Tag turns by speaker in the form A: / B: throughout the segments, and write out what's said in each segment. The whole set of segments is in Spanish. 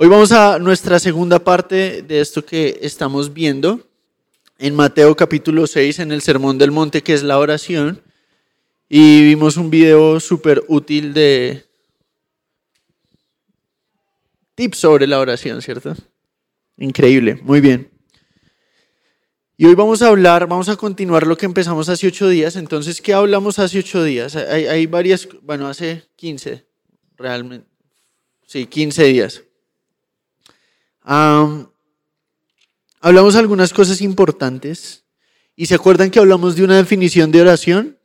A: Hoy vamos a nuestra segunda parte de esto que estamos viendo en Mateo capítulo 6, en el Sermón del Monte, que es la oración. Y vimos un video súper útil de tips sobre la oración, ¿cierto? Increíble, muy bien. Y hoy vamos a hablar, vamos a continuar lo que empezamos hace ocho días. Entonces, ¿qué hablamos hace ocho días? Hay, hay varias, bueno, hace 15, realmente. Sí, 15 días hablamos algunas cosas importantes. ¿Y se acuerdan que hablamos de una definición de oración?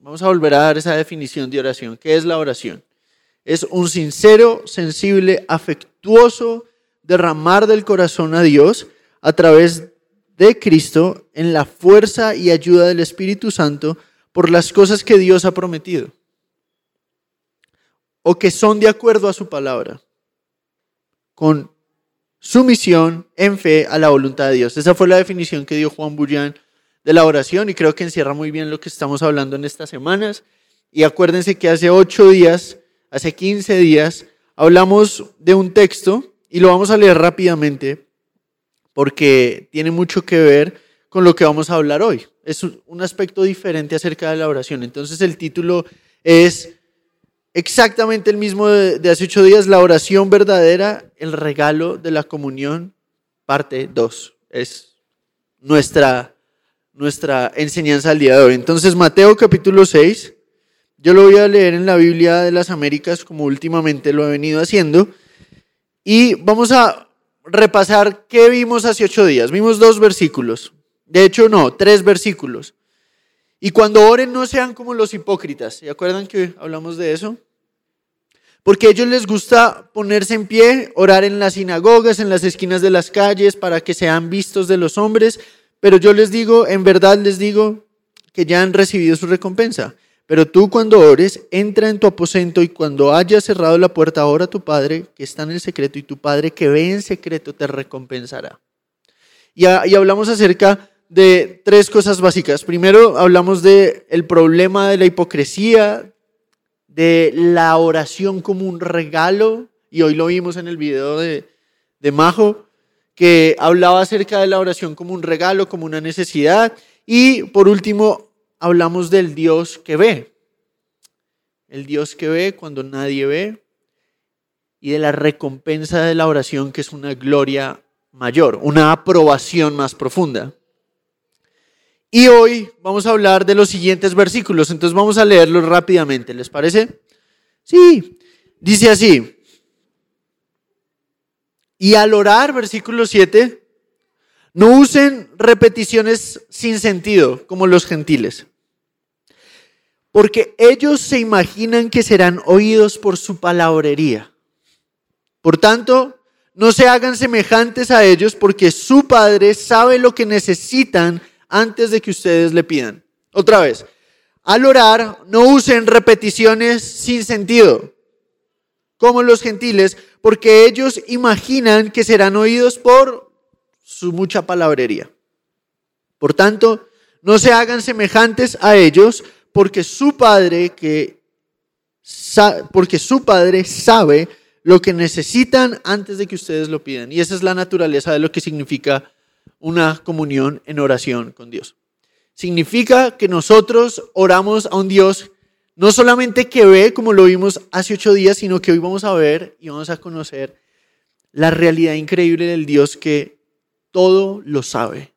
A: Vamos a volver a dar esa definición de oración. ¿Qué es la oración? Es un sincero, sensible, afectuoso derramar del corazón a Dios a través de Cristo en la fuerza y ayuda del Espíritu Santo por las cosas que Dios ha prometido o que son de acuerdo a su palabra, con sumisión en fe a la voluntad de Dios. Esa fue la definición que dio Juan Bullán de la oración y creo que encierra muy bien lo que estamos hablando en estas semanas. Y acuérdense que hace ocho días, hace 15 días, hablamos de un texto y lo vamos a leer rápidamente porque tiene mucho que ver con lo que vamos a hablar hoy. Es un aspecto diferente acerca de la oración. Entonces el título es exactamente el mismo de, hace ocho días, la oración verdadera, el regalo de la comunión, parte 2. Es nuestra, nuestra enseñanza al día de hoy. Entonces, Mateo capítulo 6, yo lo voy a leer en la Biblia de las Américas como últimamente lo he venido haciendo. Y vamos a repasar qué vimos hace ocho días. Vimos dos versículos. De hecho, no, tres versículos. Y cuando oren no sean como los hipócritas. ¿Se acuerdan que hablamos de eso? Porque a ellos les gusta ponerse en pie, orar en las sinagogas, en las esquinas de las calles, para que sean vistos de los hombres. Pero yo les digo, en verdad les digo, que ya han recibido su recompensa. Pero tú cuando ores, entra en tu aposento y cuando hayas cerrado la puerta, ora a tu Padre que está en el secreto y tu Padre que ve en secreto te recompensará. Y, y hablamos acerca de tres cosas básicas. Primero hablamos del el problema de la hipocresía, de la oración como un regalo, y hoy lo vimos en el video de, de Majo, que hablaba acerca de la oración como un regalo, como una necesidad. Y por último, hablamos del Dios que ve. El Dios que ve cuando nadie ve. Y de la recompensa de la oración, que es una gloria mayor, una aprobación más profunda. Y hoy vamos a hablar de los siguientes versículos, entonces vamos a leerlos rápidamente, ¿les parece? Sí, dice así. Y al orar, versículo 7, no usen repeticiones sin sentido como los gentiles, porque ellos se imaginan que serán oídos por su palabrería. Por tanto, no se hagan semejantes a ellos porque su Padre sabe lo que necesitan antes de que ustedes le pidan. Otra vez, al orar no usen repeticiones sin sentido, como los gentiles, porque ellos imaginan que serán oídos por su mucha palabrería. Por tanto, no se hagan semejantes a ellos, porque su padre que porque su padre sabe lo que necesitan antes de que ustedes lo pidan. Y esa es la naturaleza de lo que significa una comunión en oración con Dios. Significa que nosotros oramos a un Dios no solamente que ve, como lo vimos hace ocho días, sino que hoy vamos a ver y vamos a conocer la realidad increíble del Dios que todo lo sabe.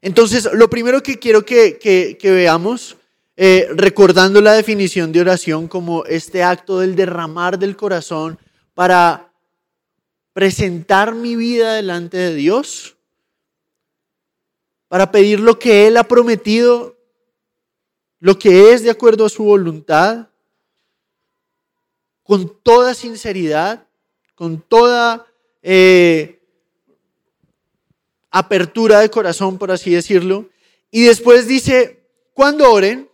A: Entonces, lo primero que quiero que, veamos, eh, recordando la definición de oración como este acto del derramar del corazón para presentar mi vida delante de Dios, para pedir lo que Él ha prometido, lo que es de acuerdo a su voluntad, con toda sinceridad, con toda eh, apertura de corazón, por así decirlo. Y después dice, cuando oren,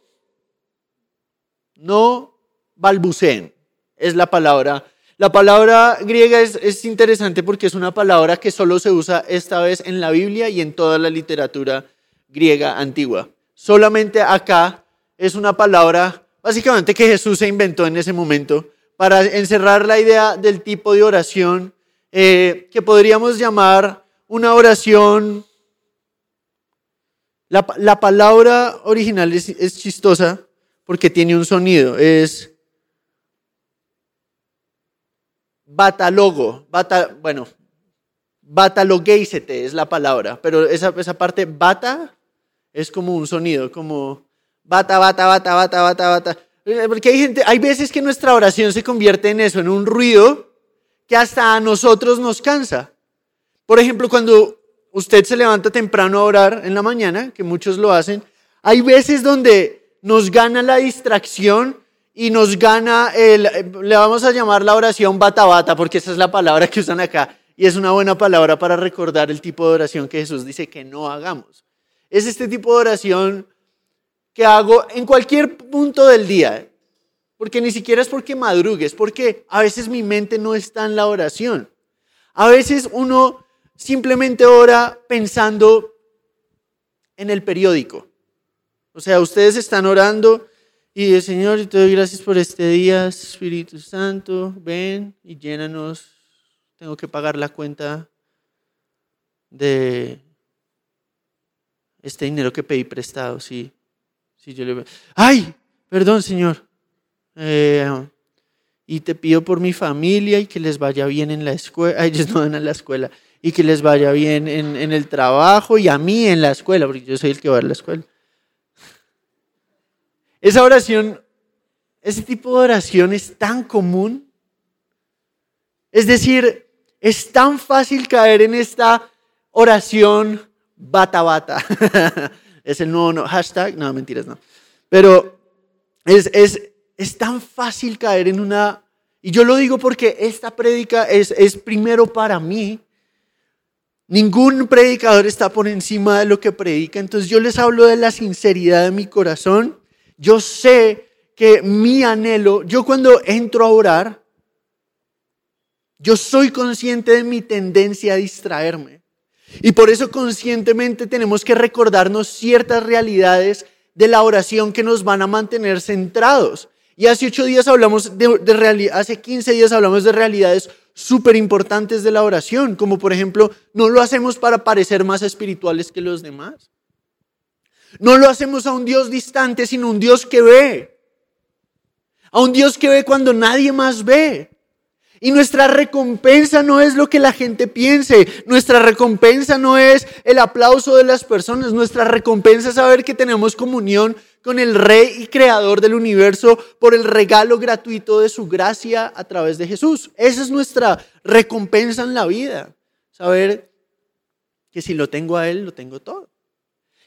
A: no balbuceen, es la palabra la palabra griega es, interesante porque es una palabra que solo se usa esta vez en la Biblia y en toda la literatura griega antigua. Solamente acá es una palabra básicamente que Jesús se inventó en ese momento para encerrar la idea del tipo de oración eh, que podríamos llamar una oración. La, palabra original es, chistosa porque tiene un sonido, es batalogo, bata, bueno, batalogeisete es la palabra, pero esa, esa parte bata es como un sonido, como bata, bata, bata, bata, bata, bata. Porque hay gente, hay veces que nuestra oración se convierte en eso, en un ruido que hasta a nosotros nos cansa. Por ejemplo, cuando usted se levanta temprano a orar en la mañana, que muchos lo hacen, hay veces donde nos gana la distracción y nos gana el, le vamos a llamar la oración bata bata, porque esa es la palabra que usan acá, y es una buena palabra para recordar el tipo de oración que Jesús dice que no hagamos. Es este tipo de oración que hago en cualquier punto del día. Porque ni siquiera es porque madrugues, porque a veces mi mente no está en la oración. A veces uno simplemente ora pensando en el periódico. O sea, ustedes están orando y el Señor, te doy gracias por este día, Espíritu Santo, ven y llénanos. Tengo que pagar la cuenta de este dinero que pedí prestado, sí. sí yo le... ¡Ay! Perdón, Señor. Eh, y te pido por mi familia y que les vaya bien en la escuela. Ellos no van a la escuela. Y que les vaya bien en, en, el trabajo y a mí en la escuela, porque yo soy el que va a la escuela. Esa oración, ese tipo de oración es tan común. Es decir, es tan fácil caer en esta oración bata bata. es el nuevo hashtag. No, mentiras, no. Pero es, es, es tan fácil caer en una... Y yo lo digo porque esta prédica es, es primero para mí. Ningún predicador está por encima de lo que predica. Entonces yo les hablo de la sinceridad de mi corazón. Yo sé que mi anhelo, yo cuando entro a orar, yo soy consciente de mi tendencia a distraerme. Y por eso conscientemente tenemos que recordarnos ciertas realidades de la oración que nos van a mantener centrados. Y hace ocho días hablamos de, realidad, hace 15 días hablamos de realidades súper importantes de la oración, como por ejemplo, no lo hacemos para parecer más espirituales que los demás. No lo hacemos a un Dios distante, sino un Dios que ve. A un Dios que ve cuando nadie más ve. Y nuestra recompensa no es lo que la gente piense, nuestra recompensa no es el aplauso de las personas, nuestra recompensa es saber que tenemos comunión con el Rey y Creador del universo por el regalo gratuito de su gracia a través de Jesús. Esa es nuestra recompensa en la vida. Saber que si lo tengo a Él, lo tengo todo.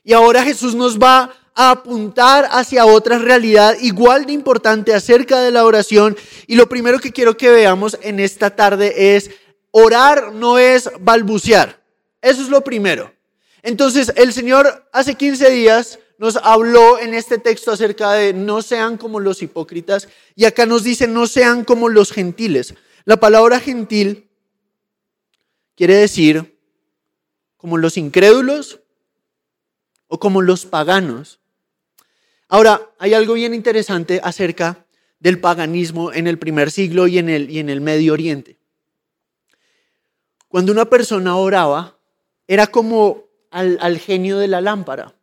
A: Y ahora Jesús nos va a apuntar hacia otra realidad igual de importante acerca de la oración. Y lo primero que quiero que veamos en esta tarde es, orar no es balbucear. Eso es lo primero. Entonces, el Señor hace 15 días nos habló en este texto acerca de no sean como los hipócritas y acá nos dice no sean como los gentiles. La palabra gentil quiere decir como los incrédulos o como los paganos. Ahora, hay algo bien interesante acerca del paganismo en el primer siglo y en el, y en el Medio Oriente. Cuando una persona oraba, era como al, al genio de la lámpara.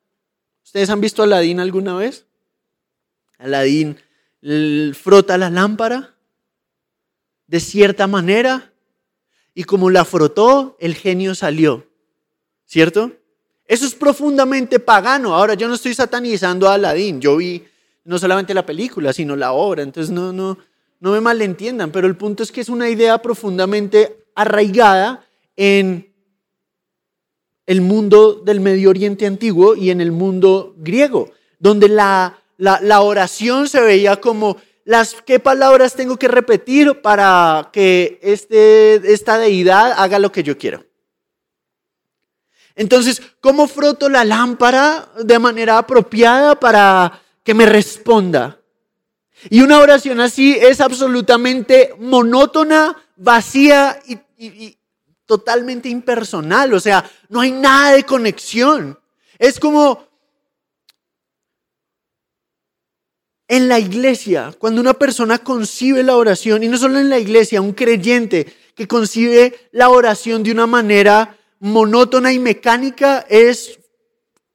A: ¿Ustedes han visto a Aladín alguna vez? Aladín frota la lámpara de cierta manera y como la frotó, el genio salió. ¿Cierto? Eso es profundamente pagano. Ahora, yo no estoy satanizando a Aladín. Yo vi no solamente la película, sino la obra. Entonces, no, no, no me malentiendan. Pero el punto es que es una idea profundamente arraigada en el mundo del Medio Oriente antiguo y en el mundo griego, donde la, la, oración se veía como las qué palabras tengo que repetir para que este, esta deidad haga lo que yo quiero. Entonces, ¿cómo froto la lámpara de manera apropiada para que me responda? Y una oración así es absolutamente monótona, vacía y, totalmente impersonal, o sea, no hay nada de conexión. Es como En la iglesia, cuando una persona concibe la oración, y no solo en la iglesia, un creyente que concibe la oración de una manera monótona y mecánica, es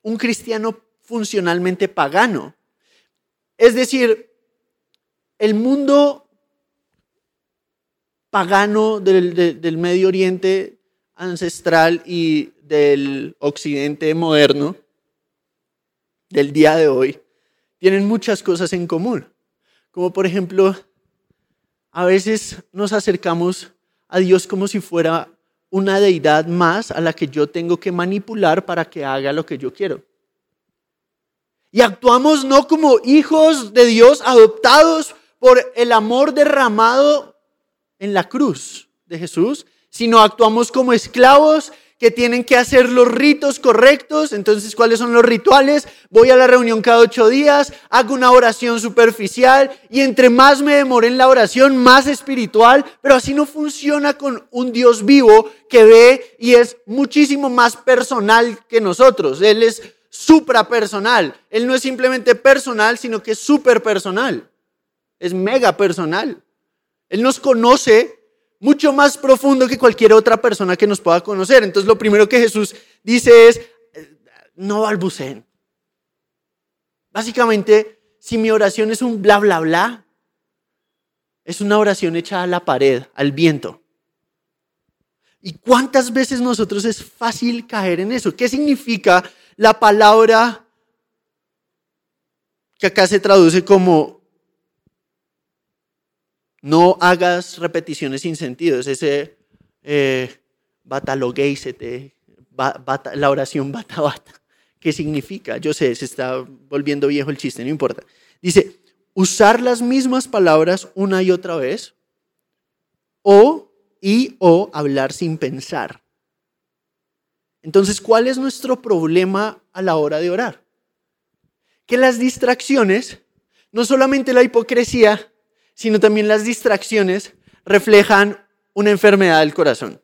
A: un cristiano funcionalmente pagano. Es decir, el mundo pagano del, del Medio Oriente ancestral y del Occidente moderno, del día de hoy, tienen muchas cosas en común. Como por ejemplo, a veces nos acercamos a Dios como si fuera una deidad más a la que yo tengo que manipular para que haga lo que yo quiero. Y actuamos no como hijos de Dios adoptados por el amor derramado en la cruz de Jesús, sino actuamos como esclavos que tienen que hacer los ritos correctos. Entonces, ¿cuáles son los rituales? Voy a la reunión cada ocho días, hago una oración superficial y entre más me demore en la oración, más espiritual, pero así no funciona con un Dios vivo que ve y es muchísimo más personal que nosotros. Él es suprapersonal. Él no es simplemente personal, sino que es super personal. Es mega personal. Él nos conoce mucho más profundo que cualquier otra persona que nos pueda conocer. Entonces lo primero que Jesús dice es, eh, no balbuceen. Básicamente, si mi oración es un bla, bla, bla, es una oración hecha a la pared, al viento. ¿Y cuántas veces nosotros es fácil caer en eso? ¿Qué significa la palabra que acá se traduce como no hagas repeticiones sin sentido. Es ese eh, la oración bata bata. ¿Qué significa? Yo sé, se está volviendo viejo el chiste, no importa. Dice, usar las mismas palabras una y otra vez o y o hablar sin pensar. Entonces, ¿cuál es nuestro problema a la hora de orar? Que las distracciones, no solamente la hipocresía, sino también las distracciones reflejan una enfermedad del corazón.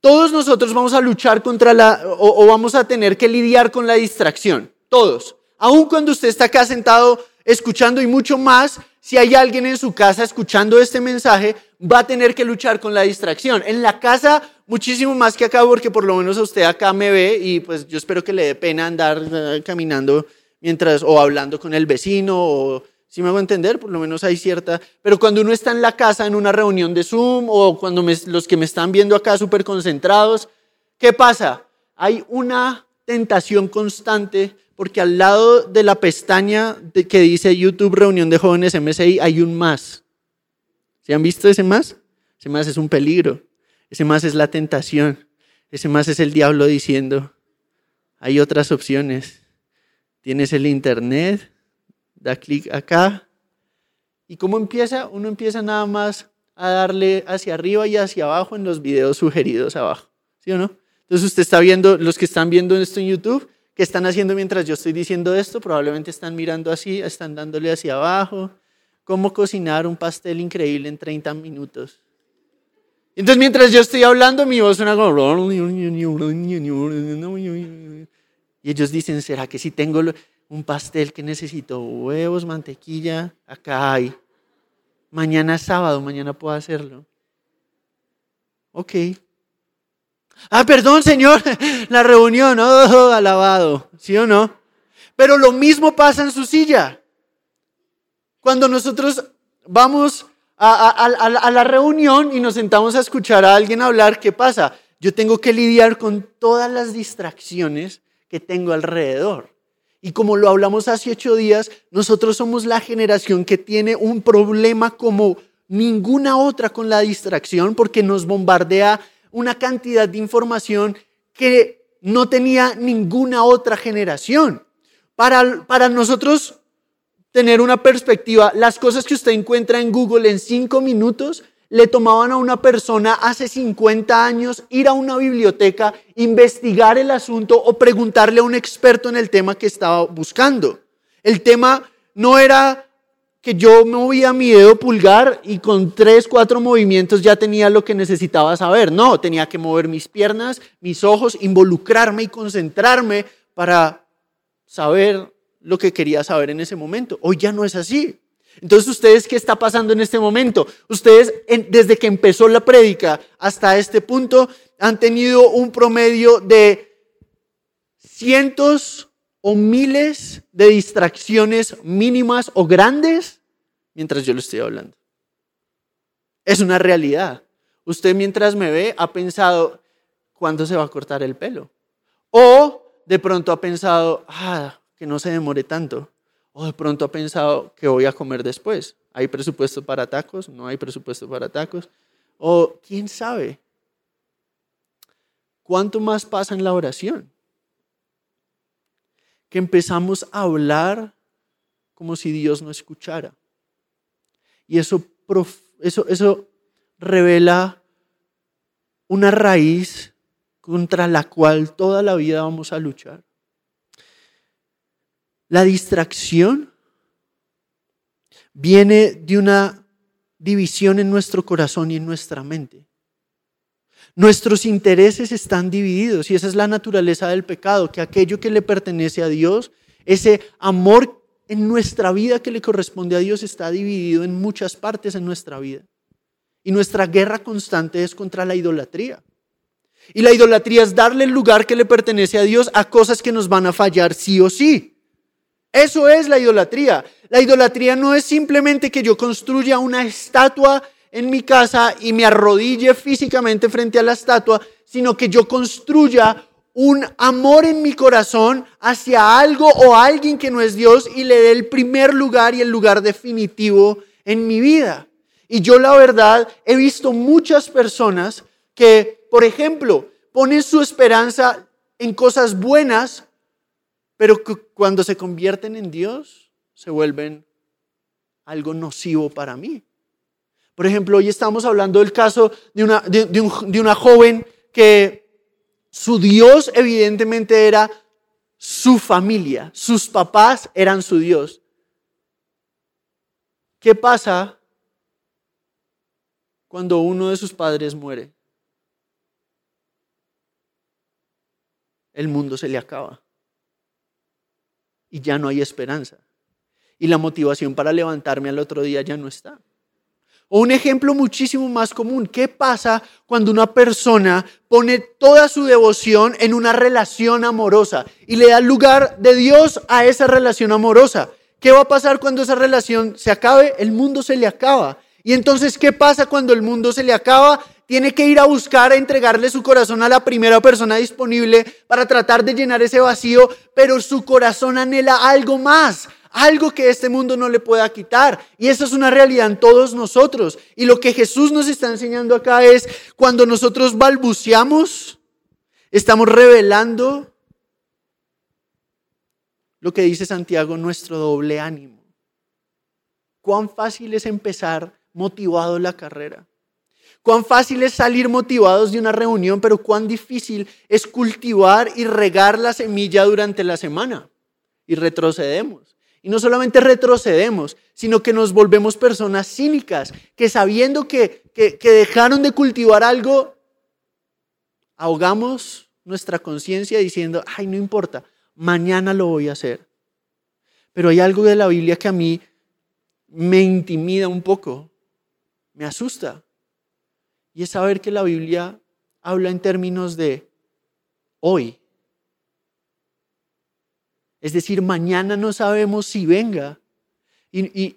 A: Todos nosotros vamos a luchar contra la, o, vamos a tener que lidiar con la distracción. Todos. Aun cuando usted está acá sentado escuchando y mucho más, si hay alguien en su casa escuchando este mensaje, va a tener que luchar con la distracción. En la casa, muchísimo más que acá, porque por lo menos usted acá me ve y pues yo espero que le dé pena andar eh, caminando mientras o hablando con el vecino o si me hago entender, por lo menos hay cierta. Pero cuando uno está en la casa, en una reunión de Zoom, o cuando los que me están viendo acá súper concentrados, ¿qué pasa? Hay una tentación constante, porque al lado de la pestaña de, que dice YouTube Reunión de Jóvenes MSI hay un más. ¿Se han visto ese más? Ese más es un peligro. Ese más es la tentación. Ese más es el diablo diciendo, hay otras opciones. Tienes el Internet, da clic acá. ¿Y cómo empieza? Uno empieza nada más a darle hacia arriba y hacia abajo en los videos sugeridos abajo. ¿Sí o no? Entonces usted está viendo, los que están viendo esto en YouTube, ¿qué están haciendo mientras yo estoy diciendo esto? Probablemente están mirando así, están dándole hacia abajo. ¿Cómo cocinar un pastel increíble en 30 minutos? Entonces mientras yo estoy hablando, mi voz suena como... Y ellos dicen, ¿será que si tengo un pastel que necesito huevos, mantequilla, acá hay. Mañana es sábado, mañana puedo hacerlo. Ok. Ah, perdón, Señor, la reunión, oh, alabado, ¿sí o no? Pero lo mismo pasa en su silla. Cuando nosotros vamos a, a, la reunión y nos sentamos a escuchar a alguien hablar, ¿qué pasa? Yo tengo que lidiar con todas las distracciones que tengo alrededor. Y como lo hablamos hace ocho días, nosotros somos la generación que tiene un problema como ninguna otra con la distracción porque nos bombardea una cantidad de información que no tenía ninguna otra generación. Para, para nosotros tener una perspectiva, las cosas que usted encuentra en Google en cinco minutos le tomaban a una persona hace 50 años ir a una biblioteca, investigar el asunto o preguntarle a un experto en el tema que estaba buscando. El tema no era que yo movía mi dedo pulgar y con tres, cuatro movimientos ya tenía lo que necesitaba saber. No, tenía que mover mis piernas, mis ojos, involucrarme y concentrarme para saber lo que quería saber en ese momento. Hoy ya no es así. Entonces, ¿ustedes qué está pasando en este momento? Ustedes, desde que empezó la prédica hasta este punto, han tenido un promedio de cientos o miles de distracciones mínimas o grandes mientras yo le estoy hablando. Es una realidad. Usted mientras me ve ha pensado, ¿cuándo se va a cortar el pelo? O de pronto ha pensado, ah, que no se demore tanto. O de pronto ha pensado que voy a comer después. ¿Hay presupuesto para tacos? ¿No hay presupuesto para tacos? O quién sabe. ¿Cuánto más pasa en la oración? Que empezamos a hablar como si Dios no escuchara. Y eso, eso, eso revela una raíz contra la cual toda la vida vamos a luchar. La distracción viene de una división en nuestro corazón y en nuestra mente. Nuestros intereses están divididos y esa es la naturaleza del pecado, que aquello que le pertenece a Dios, ese amor en nuestra vida que le corresponde a Dios está dividido en muchas partes en nuestra vida. Y nuestra guerra constante es contra la idolatría. Y la idolatría es darle el lugar que le pertenece a Dios a cosas que nos van a fallar sí o sí. Eso es la idolatría. La idolatría no es simplemente que yo construya una estatua en mi casa y me arrodille físicamente frente a la estatua, sino que yo construya un amor en mi corazón hacia algo o alguien que no es Dios y le dé el primer lugar y el lugar definitivo en mi vida. Y yo la verdad he visto muchas personas que, por ejemplo, ponen su esperanza en cosas buenas pero cuando se convierten en Dios, se vuelven algo nocivo para mí. Por ejemplo, hoy estamos hablando del caso de una, de una joven que su Dios evidentemente era su familia, sus papás eran su Dios. ¿Qué pasa cuando uno de sus padres muere? El mundo se le acaba y ya no hay esperanza. Y la motivación para levantarme al otro día ya no está. O un ejemplo muchísimo más común, ¿qué pasa cuando una persona pone toda su devoción en una relación amorosa y le da lugar de Dios a esa relación amorosa? ¿Qué va a pasar cuando esa relación se acabe? El mundo se le acaba. Y entonces, ¿qué pasa cuando el mundo se le acaba? Tiene que ir a buscar, a entregarle su corazón a la primera persona disponible para tratar de llenar ese vacío, pero su corazón anhela algo más, algo que este mundo no le pueda quitar. Y eso es una realidad en todos nosotros. Y lo que Jesús nos está enseñando acá es, cuando nosotros balbuceamos, estamos revelando lo que dice Santiago, nuestro doble ánimo. Cuán fácil es empezar motivado la carrera. Cuán fácil es salir motivados de una reunión, pero cuán difícil es cultivar y regar la semilla durante la semana. Y retrocedemos. Y no solamente retrocedemos, sino que nos volvemos personas cínicas, que sabiendo que, que, dejaron de cultivar algo, ahogamos nuestra conciencia diciendo, ay, no importa, mañana lo voy a hacer. Pero hay algo de la Biblia que a mí me intimida un poco, me asusta. Y es saber que la Biblia habla en términos de hoy. Es decir, mañana no sabemos si venga. Y,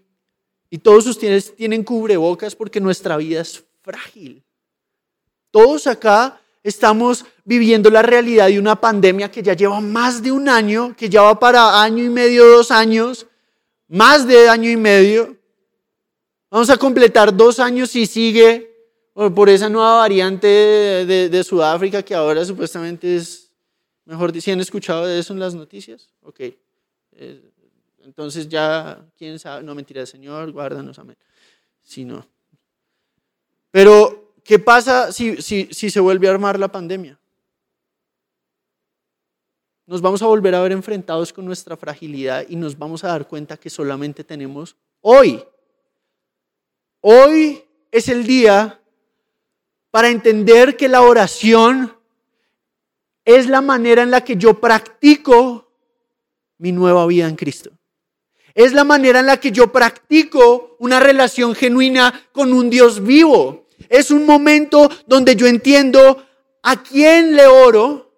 A: todos ustedes tienen cubrebocas porque nuestra vida es frágil. Todos acá estamos viviendo la realidad de una pandemia que ya lleva más de un año, que ya va para año y medio, dos años, más de año y medio. Vamos a completar dos años y sigue por esa nueva variante de, Sudáfrica que ahora supuestamente es, mejor si han escuchado de eso en las noticias? Ok. Eh, entonces ya, quién sabe, no mentira, Señor, guárdanos, amén. Si no. Pero, ¿qué pasa si, si, si se vuelve a armar la pandemia? Nos vamos a volver a ver enfrentados con nuestra fragilidad y nos vamos a dar cuenta que solamente tenemos hoy. Hoy es el día para entender que la oración es la manera en la que yo practico mi nueva vida en Cristo. Es la manera en la que yo practico una relación genuina con un Dios vivo. Es un momento donde yo entiendo a quién le oro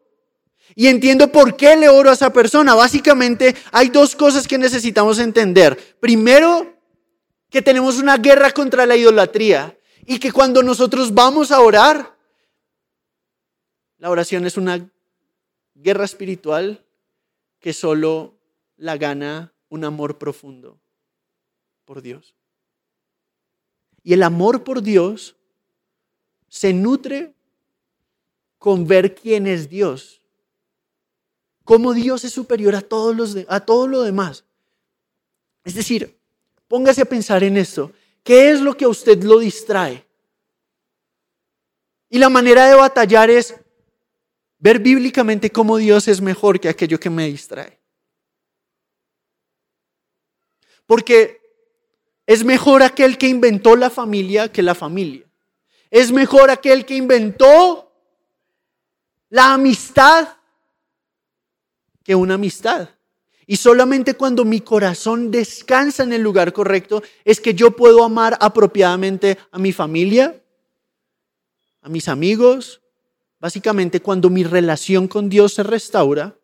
A: y entiendo por qué le oro a esa persona. Básicamente hay dos cosas que necesitamos entender. Primero, que tenemos una guerra contra la idolatría y que cuando nosotros vamos a orar, la oración es una guerra espiritual que solo la gana un amor profundo por Dios. Y el amor por Dios se nutre con ver quién es Dios. Cómo Dios es superior a, todos los a todo lo demás. Es decir, póngase a pensar en esto. ¿Qué es lo que a usted lo distrae? Y la manera de batallar es ver bíblicamente cómo Dios es mejor que aquello que me distrae. Porque es mejor aquel que inventó la familia que la familia. Es mejor aquel que inventó la amistad que una amistad. Y solamente cuando mi corazón descansa en el lugar correcto es que yo puedo amar apropiadamente a mi familia, a mis amigos. Básicamente cuando mi relación con Dios se restaura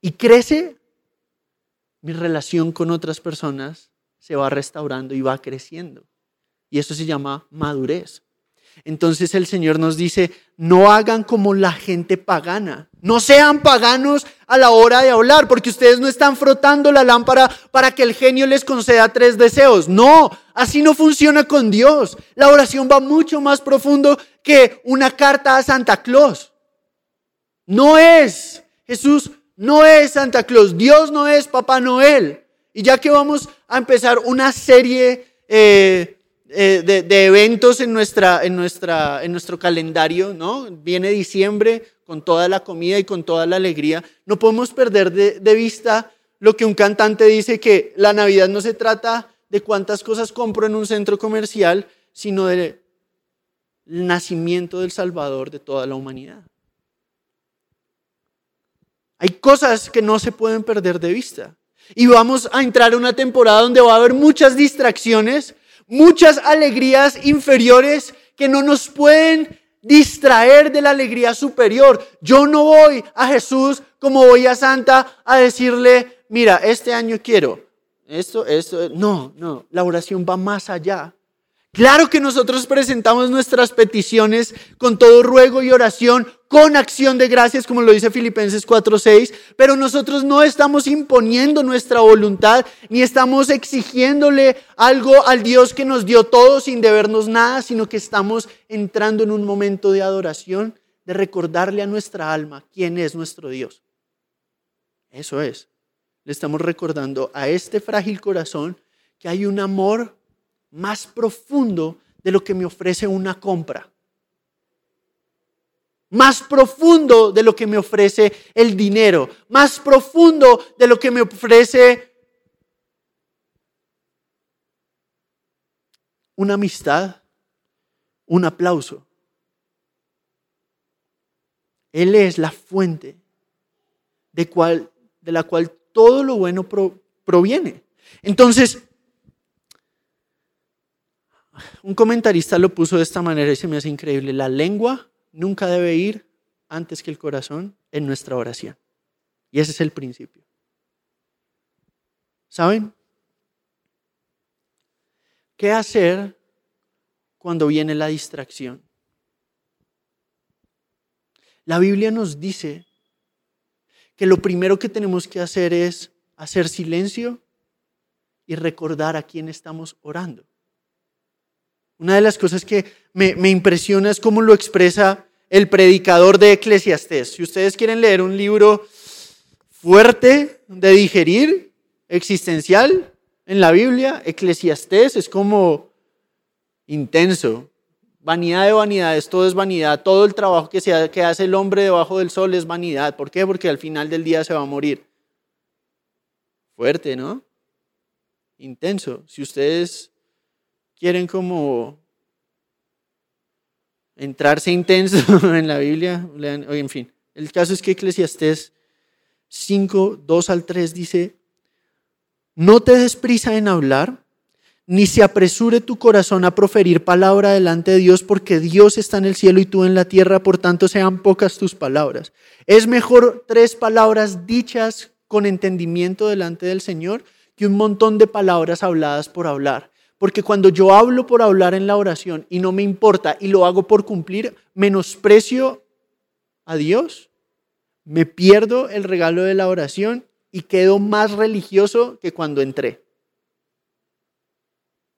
A: y crece, mi relación con otras personas se va restaurando y va creciendo. Y eso se llama madurez. Entonces el Señor nos dice, no hagan como la gente pagana. No sean paganos a la hora de hablar, porque ustedes no están frotando la lámpara para que el genio les conceda tres deseos. No, así no funciona con Dios. La oración va mucho más profundo que una carta a Santa Claus. No es, Jesús no es Santa Claus, Dios no es Papá Noel. Y ya que vamos a empezar una serie eh, eh, de, eventos en, nuestra, en, nuestra, en nuestro calendario, ¿no? Viene diciembre con toda la comida y con toda la alegría. No podemos perder de, de vista lo que un cantante dice, que la Navidad no se trata de cuántas cosas compro en un centro comercial, sino del nacimiento del Salvador de toda la humanidad. Hay cosas que no se pueden perder de vista. Y vamos a entrar en una temporada donde va a haber muchas distracciones, muchas alegrías inferiores que no nos pueden distraer de la alegría superior. Yo no voy a Jesús como voy a Santa a decirle, mira, este año quiero esto, esto. No, no, la oración va más allá. Claro que nosotros presentamos nuestras peticiones con todo ruego y oración, con acción de gracias, como lo dice Filipenses 4:6, pero nosotros no estamos imponiendo nuestra voluntad ni estamos exigiéndole algo al Dios que nos dio todo sin debernos nada, sino que estamos entrando en un momento de adoración, de recordarle a nuestra alma quién es nuestro Dios. Eso es. Le estamos recordando a este frágil corazón que hay un amor más profundo de lo que me ofrece una compra. Más profundo de lo que me ofrece el dinero. Más profundo de lo que me ofrece una amistad, un aplauso. Él es la fuente de, cual, de la cual todo lo bueno proviene. Entonces, un comentarista lo puso de esta manera y se me hace increíble. La lengua nunca debe ir antes que el corazón en nuestra oración. Y ese es el principio. ¿Saben? ¿Qué hacer cuando viene la distracción? La Biblia nos dice que lo primero que tenemos que hacer es hacer silencio y recordar a quién estamos orando. Una de las cosas que me, impresiona es cómo lo expresa el predicador de Eclesiastés. Si ustedes quieren leer un libro fuerte de digerir, existencial, en la Biblia, Eclesiastés es como intenso. Vanidad de vanidades, todo es vanidad. Todo el trabajo que, se, que hace el hombre debajo del sol es vanidad. ¿Por qué? Porque al final del día se va a morir. Fuerte, ¿no? Intenso. Si ustedes quieren como entrarse intenso en la Biblia, en fin. El caso es que Eclesiastés 5, 2 al 3 dice, no te des prisa en hablar, ni se apresure tu corazón a proferir palabra delante de Dios, porque Dios está en el cielo y tú en la tierra, por tanto sean pocas tus palabras. Es mejor tres palabras dichas con entendimiento delante del Señor que un montón de palabras habladas por hablar. Porque cuando yo hablo por hablar en la oración y no me importa y lo hago por cumplir, menosprecio a Dios, me pierdo el regalo de la oración y quedo más religioso que cuando entré.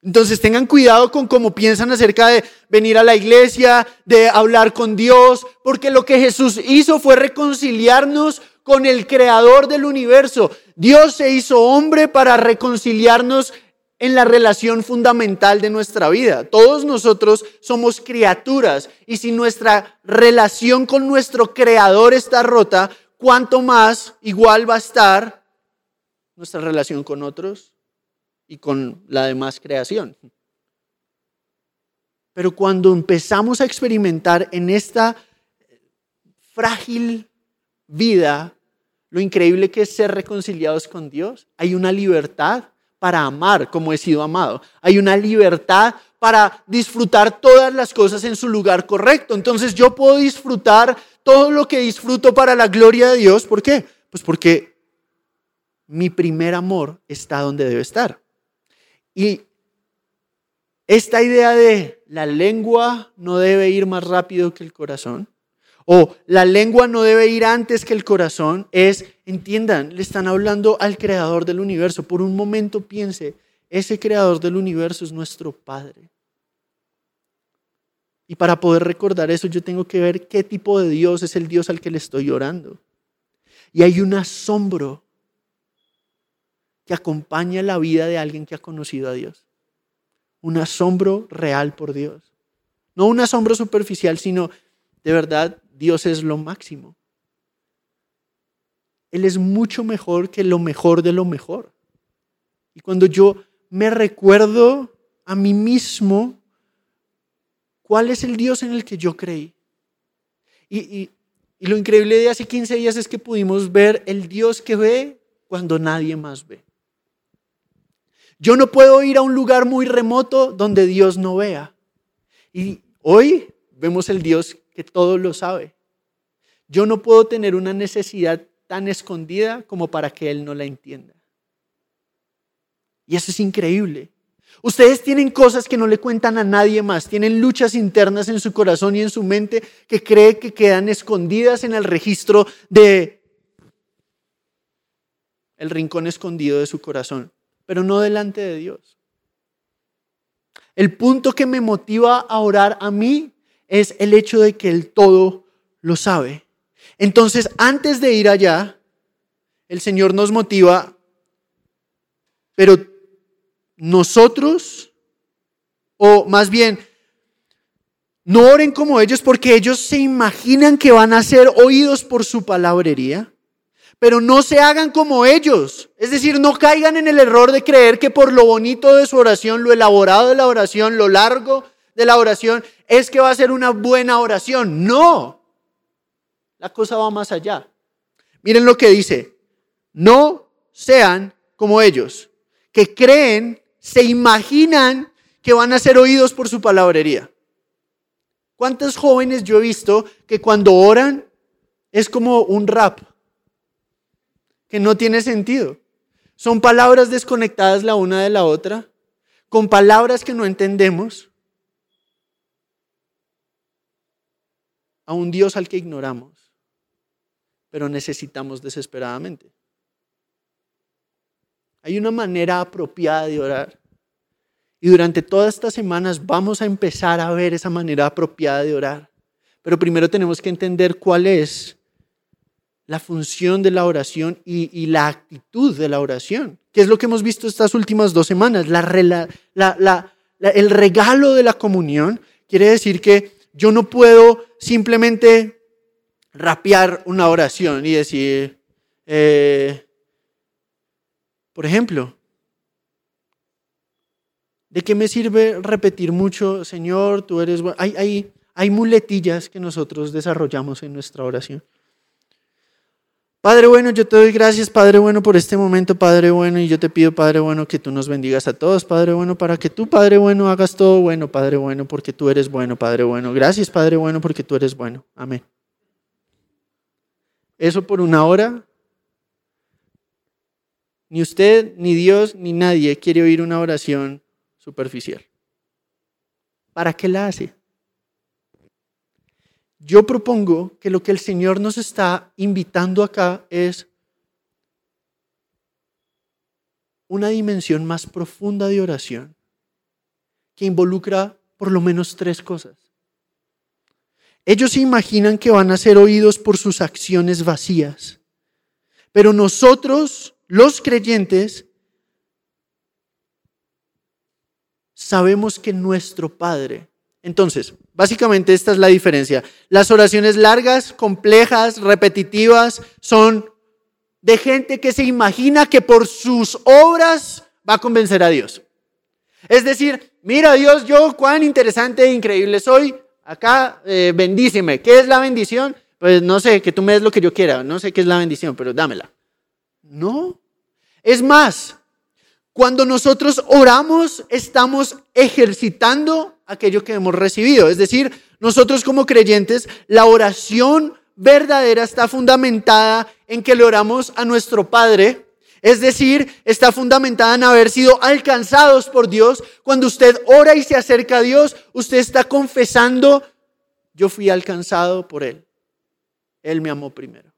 A: Entonces tengan cuidado con cómo piensan acerca de venir a la iglesia, de hablar con Dios, porque lo que Jesús hizo fue reconciliarnos con el creador del universo. Dios se hizo hombre para reconciliarnos en la relación fundamental de nuestra vida. Todos nosotros somos criaturas y si nuestra relación con nuestro creador está rota, ¿cuánto más igual va a estar nuestra relación con otros? y con la demás creación. Pero cuando empezamos a experimentar en esta frágil vida lo increíble que es ser reconciliados con Dios, hay una libertad para amar como he sido amado. Hay una libertad para disfrutar todas las cosas en su lugar correcto. Entonces yo puedo disfrutar todo lo que disfruto para la gloria de Dios. ¿Por qué? Pues porque mi primer amor está donde debe estar. Y esta idea de la lengua no debe ir más rápido que el corazón, o la lengua no debe ir antes que el corazón, es, entiendan, le están hablando al creador del universo. Por un momento piense, ese creador del universo es nuestro Padre. Y para poder recordar eso, yo tengo que ver qué tipo de Dios es el Dios al que le estoy orando. Y hay un asombro que acompaña la vida de alguien que ha conocido a Dios. Un asombro real por Dios. No un asombro superficial, sino de verdad Dios es lo máximo. Él es mucho mejor que lo mejor de lo mejor. Y cuando yo me recuerdo a mí mismo, ¿cuál es el Dios en el que yo creí? Y, lo increíble de hace 15 días es que pudimos ver el Dios que ve cuando nadie más ve. Yo no puedo ir a un lugar muy remoto donde Dios no vea. Y hoy vemos el Dios que todo lo sabe. Yo no puedo tener una necesidad tan escondida como para que Él no la entienda. Y eso es increíble. Ustedes tienen cosas que no le cuentan a nadie más, tienen luchas internas en su corazón y en su mente que cree que quedan escondidas en el registro de el rincón escondido de su corazón pero no delante de Dios. El punto que me motiva a orar a mí es el hecho de que el todo lo sabe. Entonces, antes de ir allá, el Señor nos motiva, pero nosotros, o más bien, no oren como ellos porque ellos se imaginan que van a ser oídos por su palabrería pero no se hagan como ellos. Es decir, no caigan en el error de creer que por lo bonito de su oración, lo elaborado de la oración, lo largo de la oración, es que va a ser una buena oración. No, la cosa va más allá. Miren lo que dice, no sean como ellos, que creen, se imaginan que van a ser oídos por su palabrería. ¿Cuántos jóvenes yo he visto que cuando oran es como un rap? que no tiene sentido. Son palabras desconectadas la una de la otra, con palabras que no entendemos, a un Dios al que ignoramos, pero necesitamos desesperadamente. Hay una manera apropiada de orar. Y durante todas estas semanas vamos a empezar a ver esa manera apropiada de orar. Pero primero tenemos que entender cuál es la función de la oración y, la actitud de la oración, que es lo que hemos visto estas últimas dos semanas. el regalo de la comunión quiere decir que yo no puedo simplemente rapear una oración y decir, eh, por ejemplo, ¿de qué me sirve repetir mucho, Señor, tú eres bueno? hay muletillas que nosotros desarrollamos en nuestra oración Padre bueno, yo te doy gracias, Padre bueno, por este momento, Padre bueno, y yo te pido, Padre bueno, que tú nos bendigas a todos, Padre bueno, para que tú, Padre bueno, hagas todo bueno, Padre bueno, porque tú eres bueno, Padre bueno. Gracias, Padre bueno, porque tú eres bueno. Amén. Eso por una hora. Ni usted, ni Dios, ni nadie quiere oír una oración superficial. ¿Para qué la hace? Yo propongo que lo que el Señor nos está invitando acá es una dimensión más profunda de oración que involucra por lo menos tres cosas. Ellos se imaginan que van a ser oídos por sus acciones vacías, pero nosotros, los creyentes, sabemos que nuestro Padre entonces, básicamente esta es la diferencia. Las oraciones largas, complejas, repetitivas, son de gente que se imagina que por sus obras va a convencer a Dios. Es decir, mira Dios, yo cuán interesante e increíble soy. Acá, eh, bendíceme. ¿Qué es la bendición? Pues no sé, que tú me des lo que yo quiera. No sé qué es la bendición, pero dámela. No. Es más, cuando nosotros oramos, estamos ejercitando aquello que hemos recibido. Es decir, nosotros como creyentes, la oración verdadera está fundamentada en que le oramos a nuestro Padre. Es decir, está fundamentada en haber sido alcanzados por Dios. Cuando usted ora y se acerca a Dios, usted está confesando, yo fui alcanzado por Él. Él me amó primero.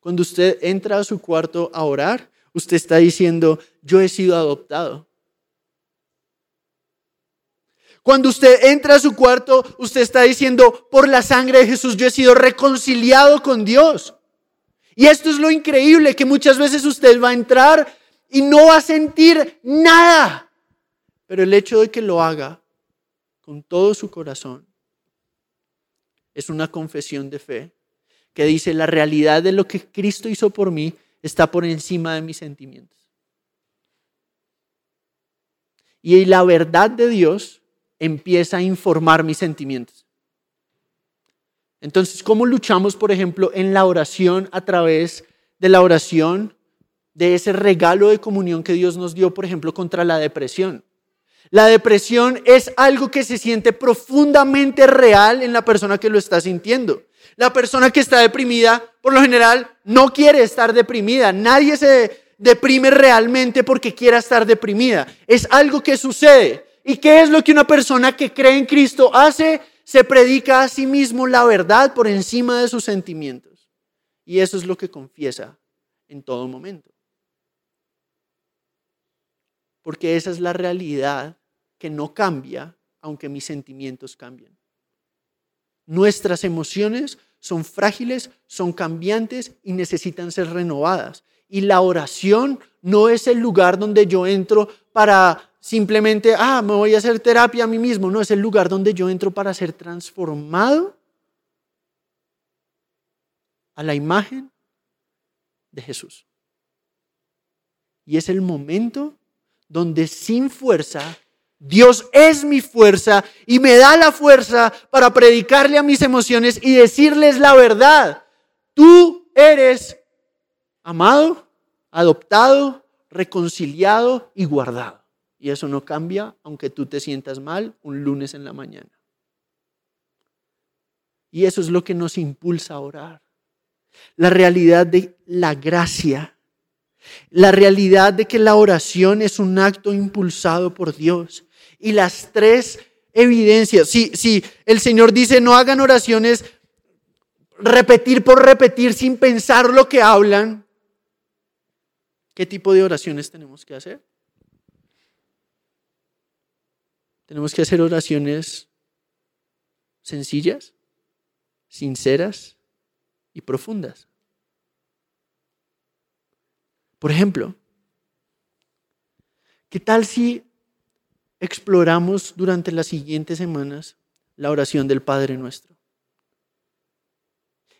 A: Cuando usted entra a su cuarto a orar, usted está diciendo, yo he sido adoptado. Cuando usted entra a su cuarto, usted está diciendo, por la sangre de Jesús yo he sido reconciliado con Dios. Y esto es lo increíble, que muchas veces usted va a entrar y no va a sentir nada. Pero el hecho de que lo haga con todo su corazón es una confesión de fe que dice la realidad de lo que Cristo hizo por mí está por encima de mis sentimientos. Y la verdad de Dios empieza a informar mis sentimientos. Entonces, ¿cómo luchamos, por ejemplo, en la oración a través de la oración, de ese regalo de comunión que Dios nos dio, por ejemplo, contra la depresión? La depresión es algo que se siente profundamente real en la persona que lo está sintiendo. La persona que está deprimida, por lo general, no quiere estar deprimida. Nadie se deprime realmente porque quiera estar deprimida. Es algo que sucede. ¿Y qué es lo que una persona que cree en Cristo hace? Se predica a sí mismo la verdad por encima de sus sentimientos. Y eso es lo que confiesa en todo momento. Porque esa es la realidad que no cambia aunque mis sentimientos cambien. Nuestras emociones son frágiles, son cambiantes y necesitan ser renovadas. Y la oración no es el lugar donde yo entro para simplemente, ah, me voy a hacer terapia a mí mismo. No, es el lugar donde yo entro para ser transformado a la imagen de Jesús. Y es el momento donde sin fuerza Dios es mi fuerza y me da la fuerza para predicarle a mis emociones y decirles la verdad. Tú eres amado, adoptado, reconciliado y guardado. Y eso no cambia aunque tú te sientas mal un lunes en la mañana. Y eso es lo que nos impulsa a orar. La realidad de la gracia. La realidad de que la oración es un acto impulsado por Dios y las tres evidencias. Si, si el Señor dice no hagan oraciones, repetir por repetir sin pensar lo que hablan, ¿qué tipo de oraciones tenemos que hacer? Tenemos que hacer oraciones sencillas, sinceras y profundas. Por ejemplo, ¿qué tal si exploramos durante las siguientes semanas la oración del Padre nuestro.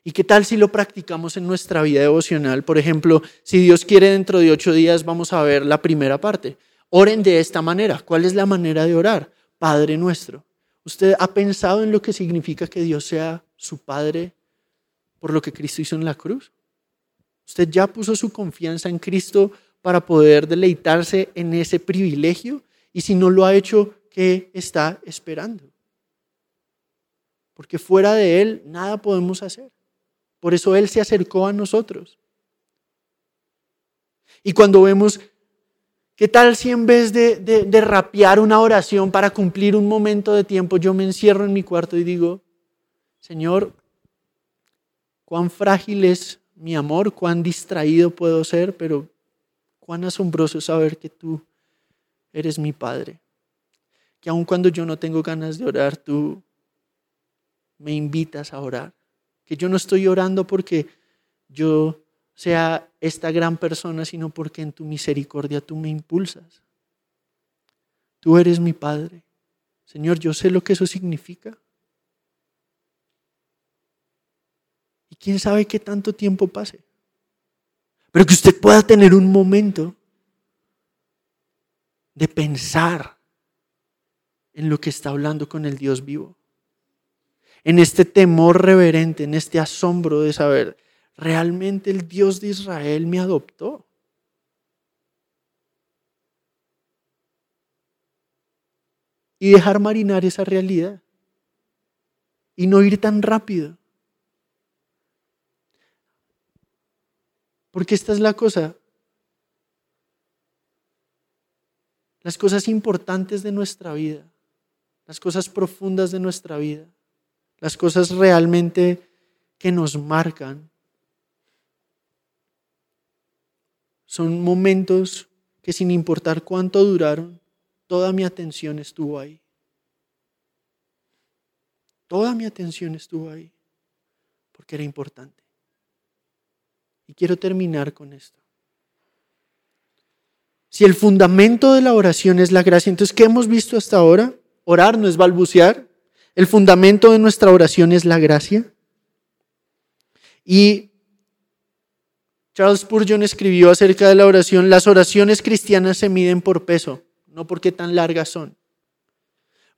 A: ¿Y qué tal si lo practicamos en nuestra vida devocional? Por ejemplo, si Dios quiere dentro de ocho días vamos a ver la primera parte. Oren de esta manera. ¿Cuál es la manera de orar? Padre nuestro. ¿Usted ha pensado en lo que significa que Dios sea su Padre por lo que Cristo hizo en la cruz. Usted ya puso su confianza en Cristo para poder deleitarse en ese privilegio y si no lo ha hecho, ¿qué está esperando? Porque fuera de Él nada podemos hacer. Por eso Él se acercó a nosotros. Y cuando vemos, ¿qué tal si en vez de, de, rapear una oración para cumplir un momento de tiempo, yo me encierro en mi cuarto y digo, Señor, cuán frágil es mi amor, cuán distraído puedo ser, pero cuán asombroso saber que tú eres mi Padre. Que aun cuando yo no tengo ganas de orar, tú me invitas a orar. Que yo no estoy orando porque yo sea esta gran persona, sino porque en tu misericordia tú me impulsas. Tú eres mi Padre. Señor, yo sé lo que eso significa. Y quién sabe qué tanto tiempo pase. Pero que usted pueda tener un momento de pensar en lo que está hablando con el Dios vivo. En este temor reverente, en este asombro de saber, realmente el Dios de Israel me adoptó. Y dejar marinar esa realidad. Y no ir tan rápido. Porque esta es la cosa. Las cosas importantes de nuestra vida, las cosas profundas de nuestra vida, las cosas realmente que nos marcan, Son momentos que sin importar cuánto duraron, toda mi atención estuvo ahí. Toda mi atención estuvo ahí, porque era importante. Y quiero terminar con esto. Si el fundamento de la oración es la gracia, entonces, ¿qué hemos visto hasta ahora? Orar no es balbucear. El fundamento de nuestra oración es la gracia. Y Charles Spurgeon escribió acerca de la oración, las oraciones cristianas se miden por peso, no porque tan largas son.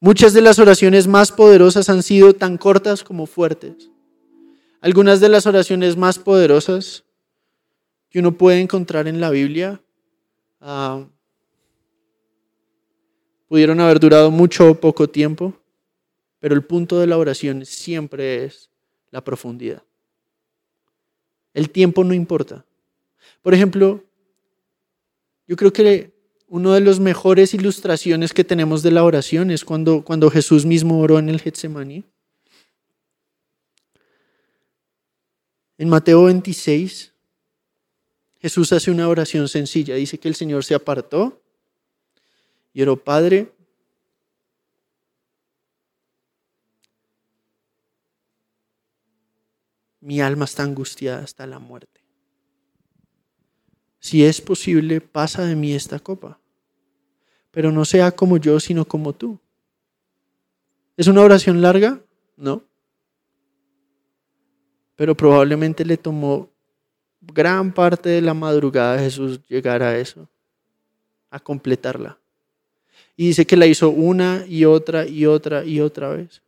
A: Muchas de las oraciones más poderosas han sido tan cortas como fuertes. Algunas de las oraciones más poderosas que uno puede encontrar en la Biblia ah, pudieron haber durado mucho o poco tiempo, pero el punto de la oración siempre es la profundidad. El tiempo no importa. Por ejemplo, yo creo que una de las mejores ilustraciones que tenemos de la oración es cuando, cuando Jesús mismo oró en el Getsemaní. En Mateo 26, Jesús hace una oración sencilla. Dice que el Señor se apartó y oró, Padre, mi alma está angustiada hasta la muerte. Si es posible, pasa de mí esta copa, pero no sea como yo, sino como tú. ¿Es una oración larga? No. Pero probablemente le tomó gran parte de la madrugada a Jesús llegar a eso, a completarla. Y dice que la hizo una y otra y otra y otra vez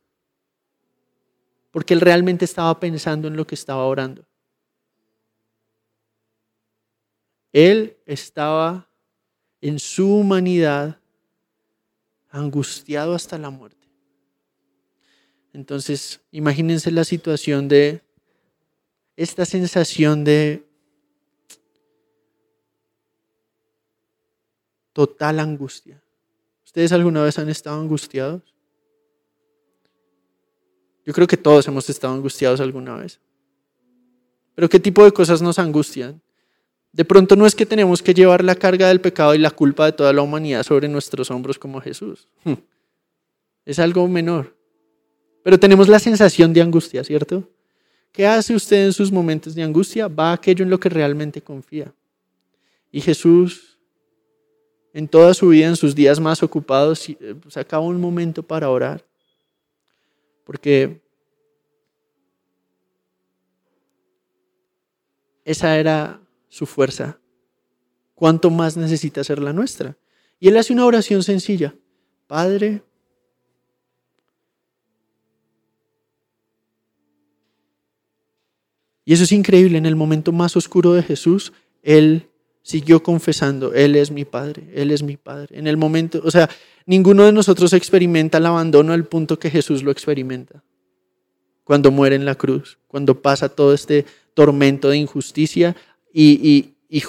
A: porque él realmente estaba pensando en lo que estaba orando. Él estaba en su humanidad angustiado hasta la muerte. Entonces, imagínense la situación de esta sensación de total angustia. ¿Ustedes alguna vez han estado angustiados? Yo creo que todos hemos estado angustiados alguna vez. Pero ¿qué tipo de cosas nos angustian? De pronto no es que tenemos que llevar la carga del pecado y la culpa de toda la humanidad sobre nuestros hombros como Jesús. Es algo menor. Pero tenemos la sensación de angustia, ¿cierto? ¿Qué hace usted en sus momentos de angustia? Va a aquello en lo que realmente confía. Y Jesús, en toda su vida, en sus días más ocupados, eh, sacaba un momento para orar. Porque esa era su fuerza. ¿Cuánto más necesita ser la nuestra? Y él hace una oración sencilla. Padre, Y eso es increíble, en el momento más oscuro de Jesús, Él siguió confesando, Él es mi Padre, Él es mi Padre. En el momento, o sea, ninguno de nosotros experimenta el abandono al punto que Jesús lo experimenta. Cuando muere en la cruz, cuando pasa todo este tormento de injusticia y, y,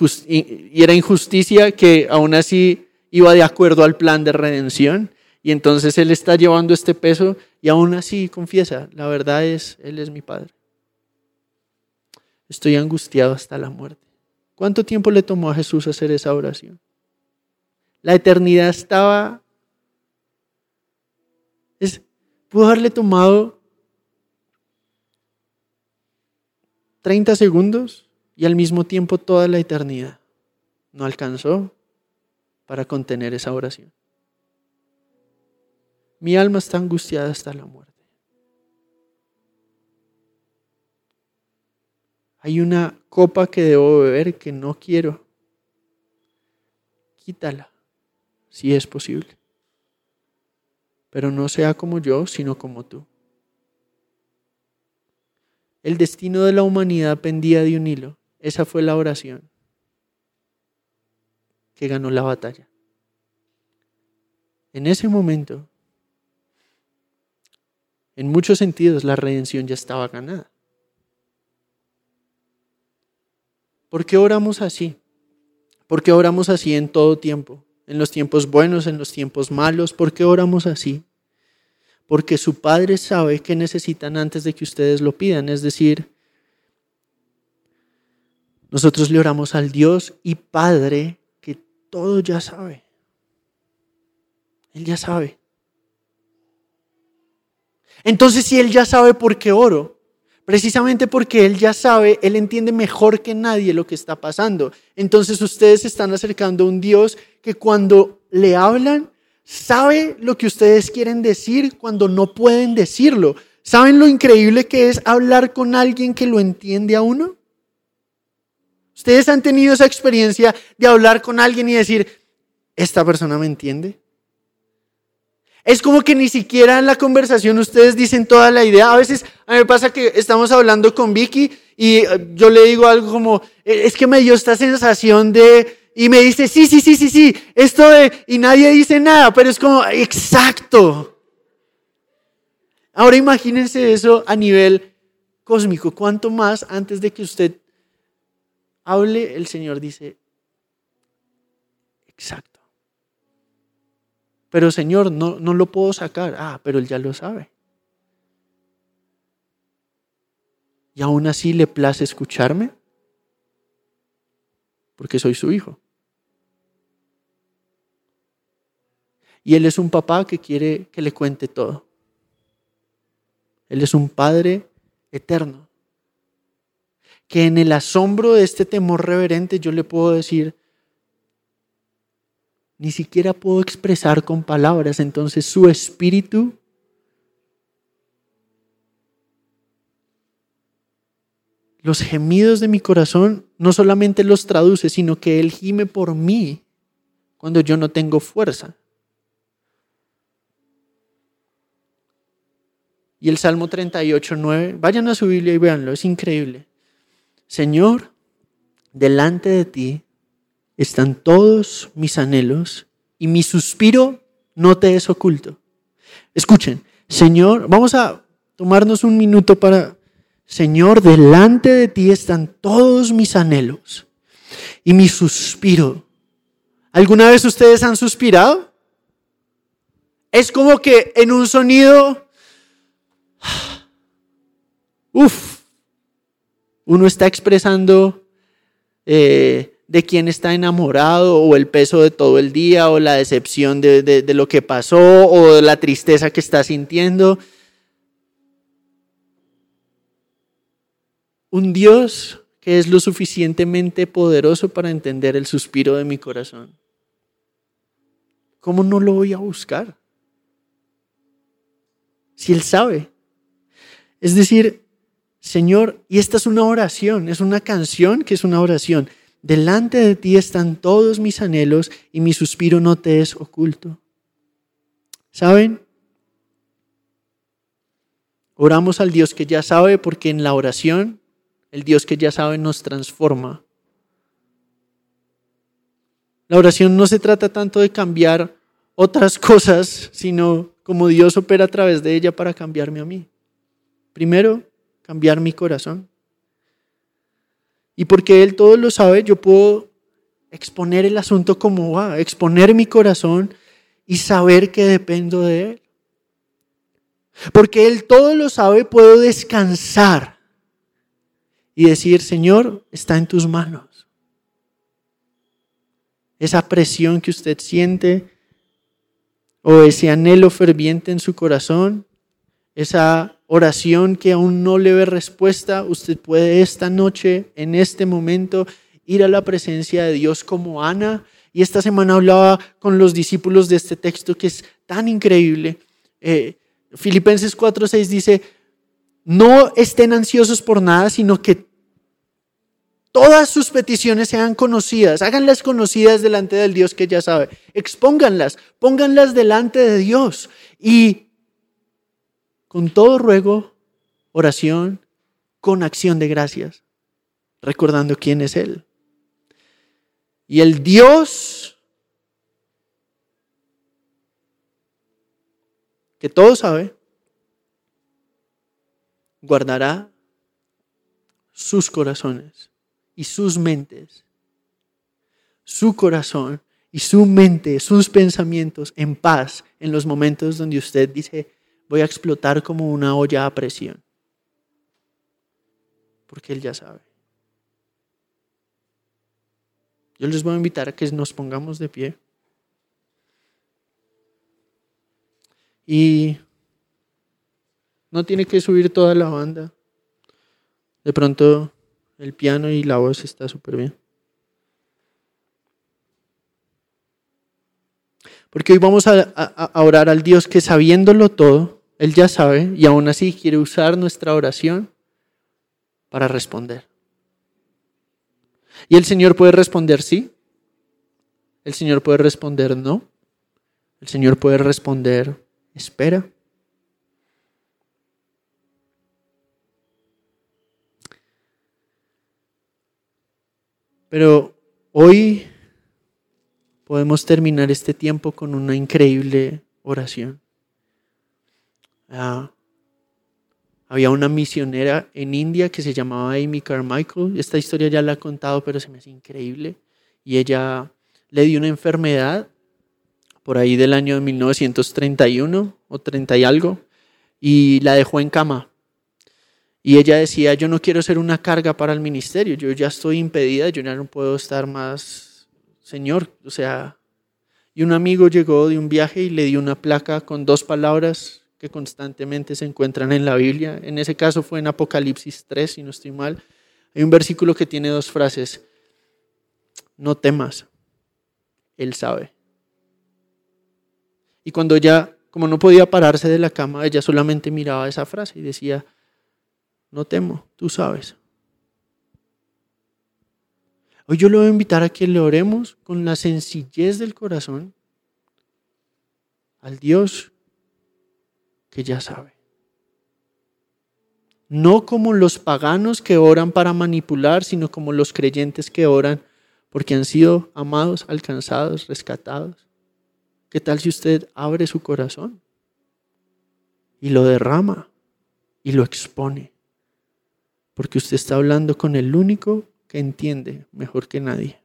A: y era injusticia que aún así iba de acuerdo al plan de redención. Y entonces Él está llevando este peso y aún así confiesa, la verdad es, Él es mi Padre. Estoy angustiado hasta la muerte. ¿Cuánto tiempo le tomó a Jesús hacer esa oración? La eternidad estaba... Es, pudo haberle tomado 30 segundos y al mismo tiempo toda la eternidad. No alcanzó para contener esa oración. Mi alma está angustiada hasta la muerte. Hay una copa que debo beber que no quiero. Quítala, si es posible. Pero no sea como yo, sino como tú. El destino de la humanidad pendía de un hilo. Esa fue la oración que ganó la batalla. En ese momento, en muchos sentidos, la redención ya estaba ganada. ¿Por qué oramos así? ¿Por qué oramos así en todo tiempo? En los tiempos buenos, en los tiempos malos. ¿Por qué oramos así? Porque su Padre sabe que necesitan antes de que ustedes lo pidan. Es decir, nosotros le oramos al Dios y Padre que todo ya sabe. Él ya sabe. Entonces, si Él ya sabe por qué oro, Precisamente porque Él ya sabe, Él entiende mejor que nadie lo que está pasando. Entonces ustedes se están acercando a un Dios que cuando le hablan, sabe lo que ustedes quieren decir cuando no pueden decirlo. ¿Saben lo increíble que es hablar con alguien que lo entiende a uno? ¿Ustedes han tenido esa experiencia de hablar con alguien y decir, esta persona me entiende? Es como que ni siquiera en la conversación ustedes dicen toda la idea. A veces a me pasa que estamos hablando con Vicky y eh, yo le digo algo como, eh, es que me dio esta sensación de, y me dice, sí, sí, sí, sí, sí, esto de, y nadie dice nada, pero es como, exacto. Ahora imagínense eso a nivel cósmico. ¿Cuánto más antes de que usted hable, el Señor dice, exacto. Pero Señor, no, no lo puedo sacar. Ah, pero Él ya lo sabe. Y aún así le place escucharme. Porque soy su hijo. Y Él es un papá que quiere que le cuente todo. Él es un padre eterno. Que en el asombro de este temor reverente yo le puedo decir, ni siquiera puedo expresar con palabras. Entonces su espíritu los gemidos de mi corazón no solamente los traduce, sino que Él gime por mí cuando yo no tengo fuerza. Y el Salmo 38, 9, vayan a su Biblia y véanlo, es increíble. Señor, delante de ti están todos mis anhelos y mi suspiro no te es oculto. Escuchen, Señor, vamos a tomarnos un minuto para, Señor, delante de ti están todos mis anhelos y mi suspiro. ¿Alguna vez ustedes han suspirado? Es como que en un sonido, uff, uno está expresando eh, de quién está enamorado o el peso de todo el día o la decepción de, de, lo que pasó o la tristeza que está sintiendo. Un Dios que es lo suficientemente poderoso para entender el suspiro de mi corazón. ¿Cómo no lo voy a buscar? Si Él sabe. Es decir, Señor, y esta es una oración, es una canción que es una oración. Delante de ti están todos mis anhelos y mi suspiro no te es oculto. ¿Saben? Oramos al Dios que ya sabe porque en la oración El Dios que ya sabe nos transforma. La oración no se trata tanto de cambiar otras cosas, sino como Dios opera a través de ella para cambiarme a mí. Primero, cambiar mi corazón. Y porque Él todo lo sabe, yo puedo exponer el asunto como va, exponer mi corazón y saber que dependo de Él. Porque Él todo lo sabe, puedo descansar y decir, Señor, está en tus manos. Esa presión que usted siente o ese anhelo ferviente en su corazón, esa oración que aún no le ve respuesta, usted puede esta noche, en este momento, ir a la presencia de Dios como Ana. Y esta semana hablaba con los discípulos de este texto que es tan increíble. Eh, Filipenses 4:6 dice, no estén ansiosos por nada, sino que todas sus peticiones sean conocidas, háganlas conocidas delante del Dios que ya sabe, expónganlas, pónganlas delante de Dios y con todo ruego, oración, con acción de gracias, recordando quién es Él. Y el Dios que todo sabe, guardará sus corazones y sus mentes, su corazón y su mente, sus pensamientos en paz en los momentos donde usted dice, voy a explotar como una olla a presión. Porque Él ya sabe. Yo les voy a invitar a que nos pongamos de pie. Y no tiene que subir toda la banda. De pronto el piano y la voz está súper bien. Porque hoy vamos a, a, orar al Dios que sabiéndolo todo, Él ya sabe y aún así quiere usar nuestra oración para responder. Y el Señor puede responder sí. El Señor puede responder no. El Señor puede responder espera. Pero hoy podemos terminar este tiempo con una increíble oración. Ah, había una misionera en India que se llamaba Amy Carmichael. Esta historia ya la he contado, pero se me hace increíble. Y ella le dio una enfermedad por ahí del año 1931 o 30 y algo, y la dejó en cama. Y ella decía, yo no quiero ser una carga para el ministerio, yo ya estoy impedida, yo ya no puedo estar más, Señor, o sea, y un amigo llegó de un viaje y le dio una placa con dos palabras que constantemente se encuentran en la Biblia. En ese caso fue en Apocalipsis 3, si no estoy mal. Hay un versículo que tiene dos frases. No temas, Él sabe. Y cuando ella, como no podía pararse de la cama, ella solamente miraba esa frase y decía, no temo, tú sabes. Hoy yo le voy a invitar a que le oremos con la sencillez del corazón al Dios que ya sabe. No como los paganos que oran para manipular, sino como los creyentes que oran porque han sido amados, alcanzados, rescatados. ¿Qué tal si usted abre su corazón y lo derrama y lo expone? Porque usted está hablando con el único que entiende mejor que nadie.